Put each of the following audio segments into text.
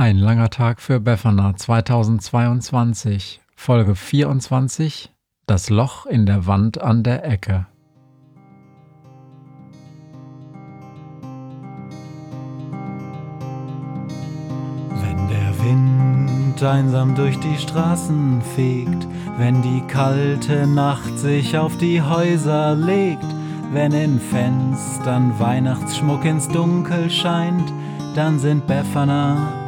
Ein langer Tag für Befana 2022, Folge 24, das Loch in der Wand an der Ecke. Wenn der Wind einsam durch die Straßen fegt, wenn die kalte Nacht sich auf die Häuser legt, wenn in Fenstern Weihnachtsschmuck ins Dunkel scheint, dann sind Befana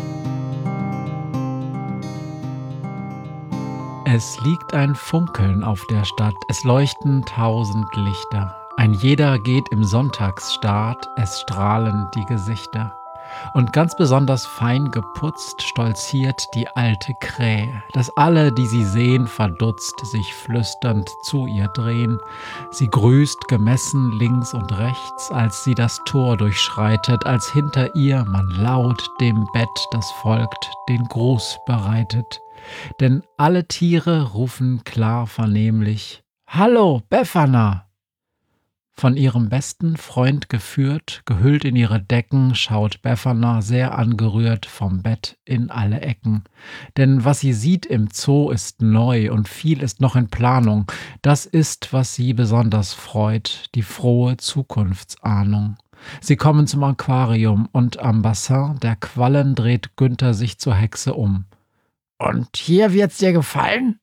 Es liegt ein Funkeln auf der Stadt, es leuchten tausend Lichter. Ein jeder geht im Sonntagsstaat, es strahlen die Gesichter. Und ganz besonders fein geputzt stolziert die alte Krähe, dass alle, die sie sehen, verdutzt sich flüsternd zu ihr drehen. Sie grüßt gemessen links und rechts, als sie das Tor durchschreitet, als hinter ihr man laut dem Bett, das folgt, den Gruß bereitet. Denn alle Tiere rufen klar vernehmlich Hallo, Befana! Von ihrem besten Freund geführt, gehüllt in ihre Decken, schaut Befana sehr angerührt vom Bett in alle Ecken. Denn was sie sieht im Zoo ist neu und viel ist noch in Planung. Das ist, was sie besonders freut, die frohe Zukunftsahnung. Sie kommen zum Aquarium und am Bassin der Quallen dreht Günther sich zur Hexe um. Und hier wird's dir gefallen?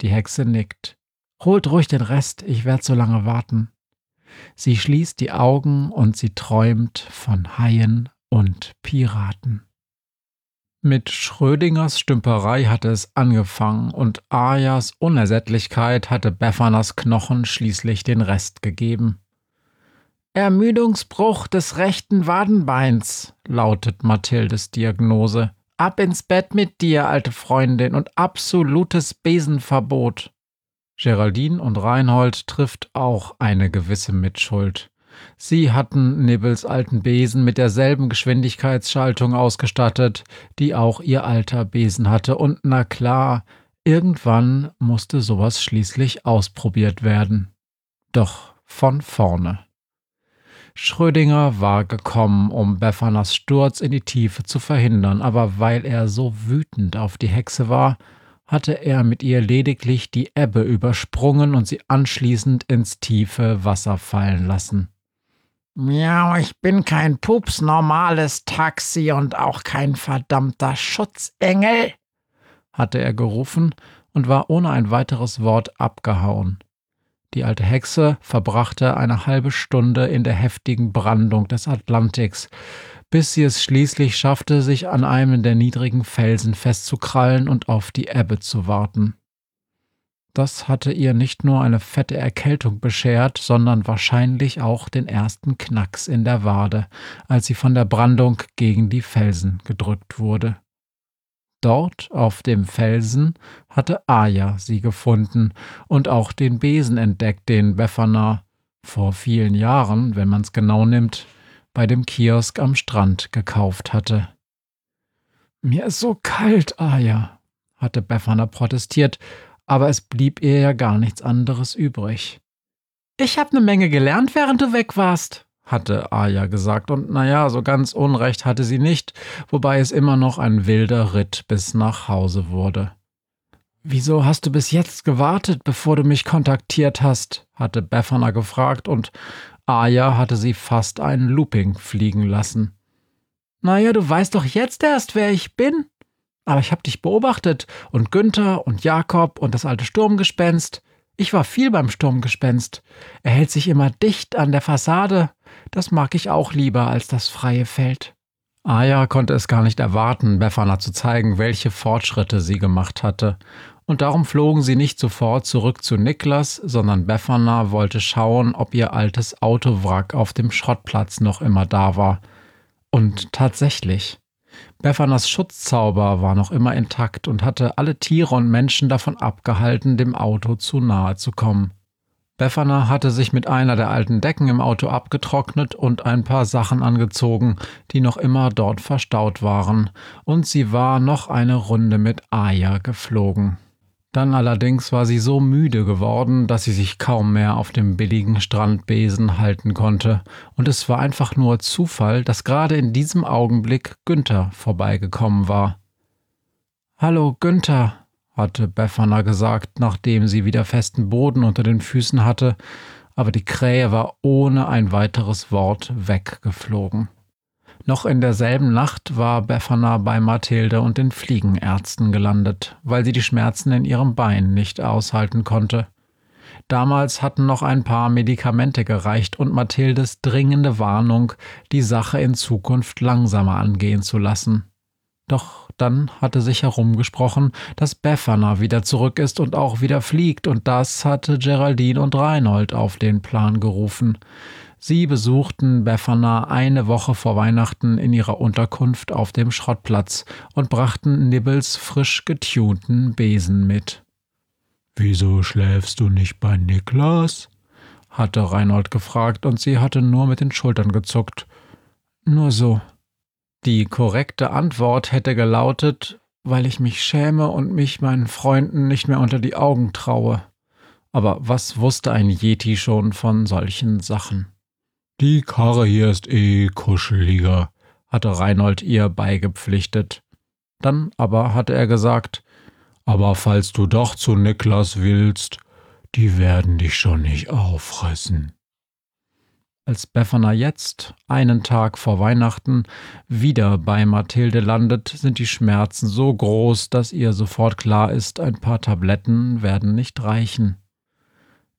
Die Hexe nickt. Holt ruhig den Rest, ich werd so lange warten. Sie schließt die Augen und sie träumt von Haien und Piraten. Mit Schrödingers Stümperei hatte es angefangen und Ayas Unersättlichkeit hatte Beffanas Knochen schließlich den Rest gegeben. Ermüdungsbruch des rechten Wadenbeins, lautet Mathildes Diagnose. Ab ins Bett mit dir, alte Freundin, und absolutes Besenverbot. Geraldine und Reinhold trifft auch eine gewisse Mitschuld. Sie hatten Nibbles alten Besen mit derselben Geschwindigkeitsschaltung ausgestattet, die auch ihr alter Besen hatte, und na klar, irgendwann musste sowas schließlich ausprobiert werden. Doch von vorne. Schrödinger war gekommen, um Beffanas Sturz in die Tiefe zu verhindern, aber weil er so wütend auf die Hexe war, hatte er mit ihr lediglich die Ebbe übersprungen und sie anschließend ins tiefe Wasser fallen lassen. Miau, ich bin kein pups normales Taxi und auch kein verdammter Schutzengel, hatte er gerufen und war ohne ein weiteres Wort abgehauen. Die alte Hexe verbrachte eine halbe Stunde in der heftigen Brandung des Atlantiks, bis sie es schließlich schaffte, sich an einem der niedrigen Felsen festzukrallen und auf die Ebbe zu warten. Das hatte ihr nicht nur eine fette Erkältung beschert, sondern wahrscheinlich auch den ersten Knacks in der Wade, als sie von der Brandung gegen die Felsen gedrückt wurde. Dort auf dem Felsen hatte Aya sie gefunden und auch den Besen entdeckt, den Befana vor vielen Jahren, wenn man's genau nimmt, bei dem Kiosk am Strand gekauft hatte. Mir ist so kalt, Aya, hatte Befana protestiert, aber es blieb ihr ja gar nichts anderes übrig. Ich hab ne Menge gelernt, während du weg warst, hatte Aya gesagt, und naja, so ganz Unrecht hatte sie nicht, wobei es immer noch ein wilder Ritt bis nach Hause wurde. Wieso hast du bis jetzt gewartet, bevor du mich kontaktiert hast? hatte Befana gefragt, und Aya hatte sie fast ein Looping fliegen lassen. Naja, du weißt doch jetzt erst, wer ich bin. Aber ich hab dich beobachtet und Günther und Jakob und das alte Sturmgespenst. Ich war viel beim Sturmgespenst. Er hält sich immer dicht an der Fassade. Das mag ich auch lieber als das freie Feld. Aya konnte es gar nicht erwarten, Befana zu zeigen, welche Fortschritte sie gemacht hatte. Und darum flogen sie nicht sofort zurück zu Niklas, sondern Befana wollte schauen, ob ihr altes Autowrack auf dem Schrottplatz noch immer da war. Und tatsächlich. Beffanas Schutzzauber war noch immer intakt und hatte alle Tiere und Menschen davon abgehalten, dem Auto zu nahe zu kommen. Befana hatte sich mit einer der alten Decken im Auto abgetrocknet und ein paar Sachen angezogen, die noch immer dort verstaut waren, und sie war noch eine Runde mit Aya geflogen. Dann allerdings war sie so müde geworden, dass sie sich kaum mehr auf dem billigen Strandbesen halten konnte, und es war einfach nur Zufall, dass gerade in diesem Augenblick Günther vorbeigekommen war. Hallo, Günther, hatte Befana gesagt, nachdem sie wieder festen Boden unter den Füßen hatte, aber die Krähe war ohne ein weiteres Wort weggeflogen. Noch in derselben Nacht war Befana bei Mathilde und den Fliegenärzten gelandet, weil sie die Schmerzen in ihrem Bein nicht aushalten konnte. Damals hatten noch ein paar Medikamente gereicht und Mathildes dringende Warnung, die Sache in Zukunft langsamer angehen zu lassen. Doch dann hatte sich herumgesprochen, dass Befana wieder zurück ist und auch wieder fliegt, und das hatte Geraldine und Reinhold auf den Plan gerufen. Sie besuchten Befana eine Woche vor Weihnachten in ihrer Unterkunft auf dem Schrottplatz und brachten Nibbles frisch getunten Besen mit. Wieso schläfst du nicht bei Niklas? hatte Reinhold gefragt, und sie hatte nur mit den Schultern gezuckt. Nur so. Die korrekte Antwort hätte gelautet, weil ich mich schäme und mich meinen Freunden nicht mehr unter die Augen traue. Aber was wusste ein Yeti schon von solchen Sachen? Die Karre hier ist eh kuscheliger, hatte Reinhold ihr beigepflichtet. Dann aber hatte er gesagt, aber falls du doch zu Niklas willst, die werden dich schon nicht auffressen. Als Befana jetzt, einen Tag vor Weihnachten, wieder bei Mathilde landet, sind die Schmerzen so groß, dass ihr sofort klar ist, ein paar Tabletten werden nicht reichen.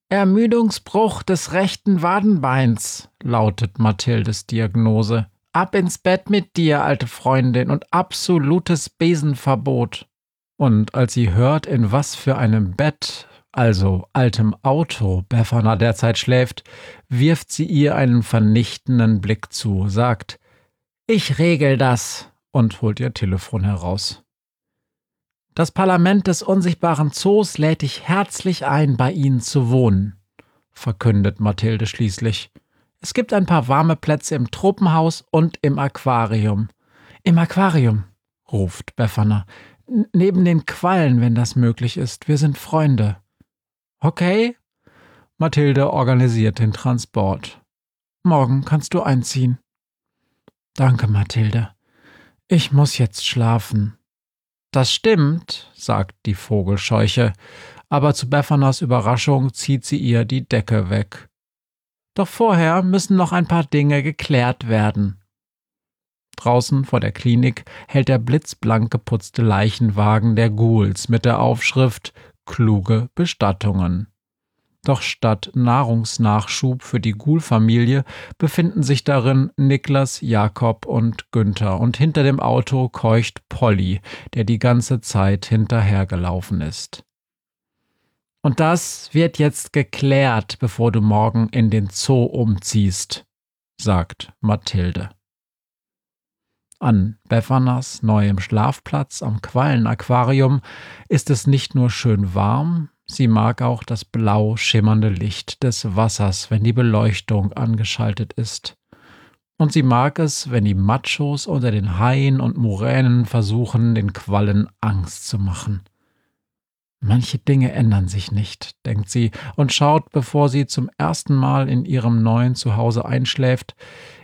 Ermüdungsbruch des rechten Wadenbeins, lautet Mathildes Diagnose. Ab ins Bett mit dir, alte Freundin, und absolutes Besenverbot. Und als sie hört, in was für einem Bett, also altem Auto, Befana derzeit schläft, wirft sie ihr einen vernichtenden Blick zu, sagt Ich regel das und holt ihr Telefon heraus. Das Parlament des unsichtbaren Zoos lädt dich herzlich ein, bei ihnen zu wohnen, verkündet Mathilde schließlich. Es gibt ein paar warme Plätze im Tropenhaus und im Aquarium. Im Aquarium, ruft Befana. Neben den Quallen, wenn das möglich ist. Wir sind Freunde. Okay? Mathilde organisiert den Transport. Morgen kannst du einziehen. Danke, Mathilde. Ich muss jetzt schlafen. Das stimmt, sagt die Vogelscheuche, aber zu Beffanas Überraschung zieht sie ihr die Decke weg. Doch vorher müssen noch ein paar Dinge geklärt werden. Draußen vor der Klinik hält der blitzblank geputzte Leichenwagen der Ghouls mit der Aufschrift Kluge Bestattungen. Doch statt Nahrungsnachschub für die Ghoul-Familie befinden sich darin Niklas, Jakob und Günther und hinter dem Auto keucht Polly, der die ganze Zeit hinterhergelaufen ist. Und das wird jetzt geklärt, bevor du morgen in den Zoo umziehst, sagt Mathilde. An Beffanas neuem Schlafplatz am Quallenaquarium ist es nicht nur schön warm, Sie mag auch das blau schimmernde Licht des Wassers, wenn die Beleuchtung angeschaltet ist. Und sie mag es, wenn die Machos unter den Haien und Muränen versuchen, den Quallen Angst zu machen. Manche Dinge ändern sich nicht, denkt sie und schaut, bevor sie zum ersten Mal in ihrem neuen Zuhause einschläft,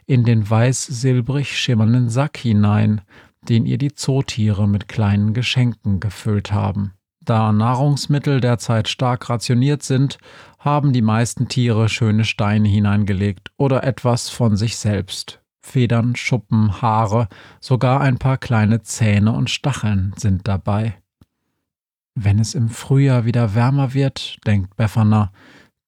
in den weiß-silbrig schimmernden Sack hinein, den ihr die Zootiere mit kleinen Geschenken gefüllt haben. Da Nahrungsmittel derzeit stark rationiert sind, haben die meisten Tiere schöne Steine hineingelegt oder etwas von sich selbst. Federn, Schuppen, Haare, sogar ein paar kleine Zähne und Stacheln sind dabei. Wenn es im Frühjahr wieder wärmer wird, denkt Befana,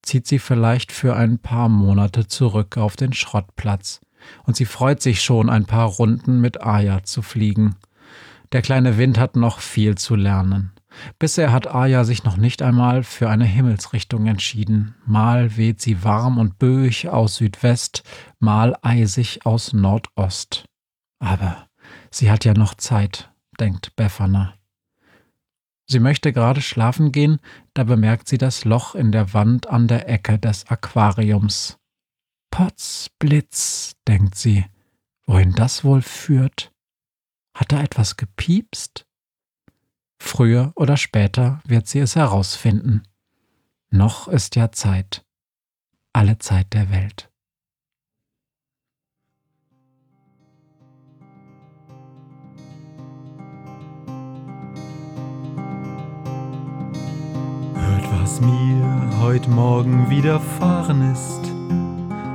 zieht sie vielleicht für ein paar Monate zurück auf den Schrottplatz. Und sie freut sich schon, ein paar Runden mit Aya zu fliegen. Der kleine Wind hat noch viel zu lernen. Bisher hat Aya sich noch nicht einmal für eine Himmelsrichtung entschieden. Mal weht sie warm und böig aus Südwest, mal eisig aus Nordost. Aber sie hat ja noch Zeit, denkt Befana. Sie möchte gerade schlafen gehen, da bemerkt sie das Loch in der Wand an der Ecke des Aquariums. Potzblitz, denkt sie, wohin das wohl führt. Hat da etwas gepiepst? Früher oder später wird sie es herausfinden. Noch ist ja Zeit. Alle Zeit der Welt. Hört, was mir heut Morgen widerfahren ist.